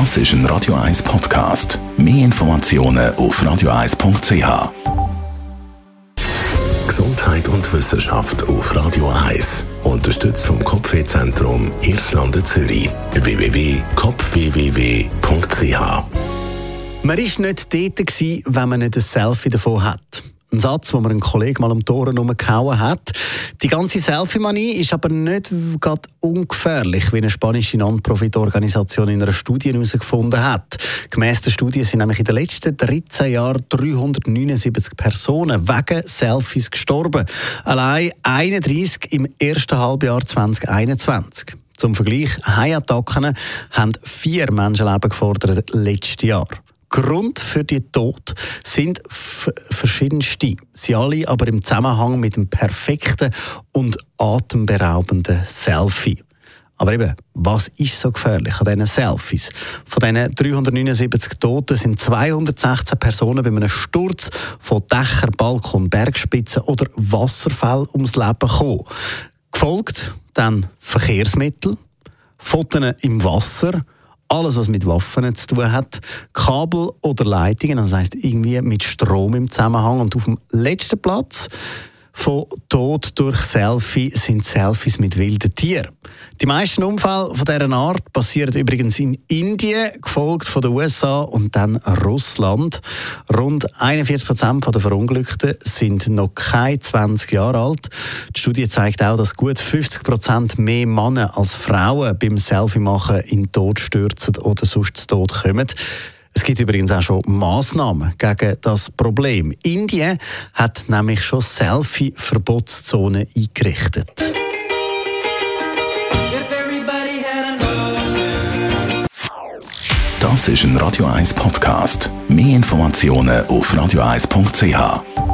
Das ist ein Radio 1 Podcast. Mehr Informationen auf radio1.ch. Gesundheit und Wissenschaft auf Radio 1. Unterstützt vom Kopfwehzentrum Irlande Zürich. www.kopfwww.ch Man war nicht dort, wenn man nicht ein Selfie davon hat. Ein Satz, den mir ein Kollege mal um die Ohren herumgehauen hat. Die ganze Selfie-Manie ist aber nicht gerade ungefährlich, wie eine spanische Non-Profit-Organisation in einer Studie herausgefunden hat. Gemäss der Studie sind nämlich in den letzten 13 Jahren 379 Personen wegen Selfies gestorben. Allein 31 im ersten Halbjahr 2021. Zum Vergleich, Haiattacken haben vier Menschenleben gefordert letztes Jahr. Grund für die Tod sind verschiedenste. Sie alle aber im Zusammenhang mit dem perfekten und atemberaubenden Selfie. Aber eben, was ist so gefährlich an diesen Selfies? Von diesen 379 Toten sind 216 Personen bei einem Sturz von Dächer, Balkon, Bergspitzen oder Wasserfällen ums Leben gekommen. Gefolgt dann Verkehrsmittel, Fotos im Wasser, alles, was mit Waffen zu tun hat, Kabel oder Leitungen, das heißt irgendwie mit Strom im Zusammenhang. Und auf dem letzten Platz von Tod durch Selfie sind Selfies mit wilden Tieren. Die meisten Unfälle von dieser Art passieren übrigens in Indien, gefolgt von den USA und dann Russland. Rund 41 Prozent der Verunglückten sind noch keine 20 Jahre alt. Die Studie zeigt auch, dass gut 50 Prozent mehr Männer als Frauen beim Selfie-Machen in den Tod stürzen oder sonst zu Tod kommen. Es gibt übrigens auch schon Massnahmen gegen das Problem. Indien hat nämlich schon Selfie-Verbotszonen eingerichtet. Das ist ein Radio 1 Podcast. Mehr Informationen auf radio1.ch.